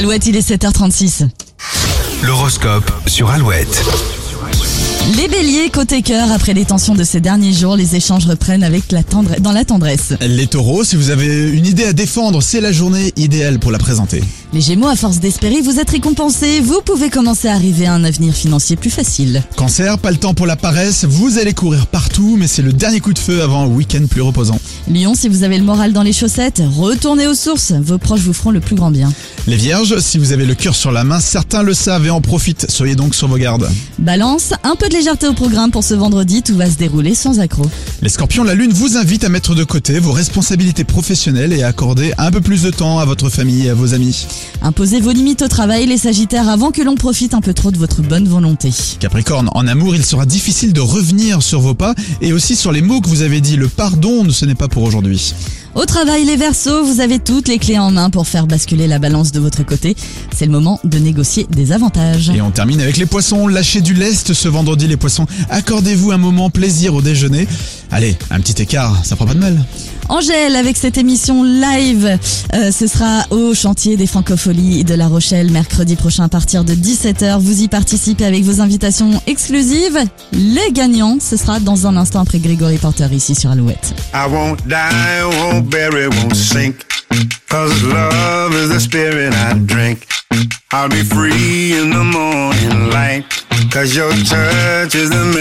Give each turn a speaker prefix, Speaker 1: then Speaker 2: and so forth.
Speaker 1: Alouette, il est 7h36.
Speaker 2: L'horoscope sur Alouette.
Speaker 1: Les béliers, côté cœur, après les tensions de ces derniers jours, les échanges reprennent avec la tendre... dans la tendresse.
Speaker 3: Les taureaux, si vous avez une idée à défendre, c'est la journée idéale pour la présenter.
Speaker 1: Les gémeaux, à force d'espérer, vous êtes récompensés. Vous pouvez commencer à arriver à un avenir financier plus facile.
Speaker 3: Cancer, pas le temps pour la paresse, vous allez courir partout, mais c'est le dernier coup de feu avant un week-end plus reposant.
Speaker 1: Lion, si vous avez le moral dans les chaussettes, retournez aux sources. Vos proches vous feront le plus grand bien.
Speaker 3: Les vierges, si vous avez le cœur sur la main, certains le savent et en profitent, soyez donc sur vos gardes.
Speaker 1: Balance, un peu de légèreté au programme pour ce vendredi, tout va se dérouler sans accroc.
Speaker 3: Les scorpions, la lune vous invite à mettre de côté vos responsabilités professionnelles et à accorder un peu plus de temps à votre famille et à vos amis.
Speaker 1: Imposez vos limites au travail, les sagittaires, avant que l'on profite un peu trop de votre bonne volonté.
Speaker 3: Capricorne, en amour, il sera difficile de revenir sur vos pas et aussi sur les mots que vous avez dit. Le pardon, ce n'est pas pour aujourd'hui.
Speaker 1: Au travail, les versos, vous avez toutes les clés en main pour faire basculer la balance de votre côté. C'est le moment de négocier des avantages.
Speaker 3: Et on termine avec les poissons. Lâchez du lest ce vendredi, les poissons. Accordez-vous un moment plaisir au déjeuner. Allez, un petit écart, ça prend pas de mal.
Speaker 1: Angèle, avec cette émission live, euh, ce sera au chantier des Francopholies de La Rochelle mercredi prochain à partir de 17h. Vous y participez avec vos invitations exclusives. Les gagnants, ce sera dans un instant après Grégory Porter ici sur Alouette.
Speaker 4: I won't die, won't won't sink. Cause love is the. I'll be free in the morning light.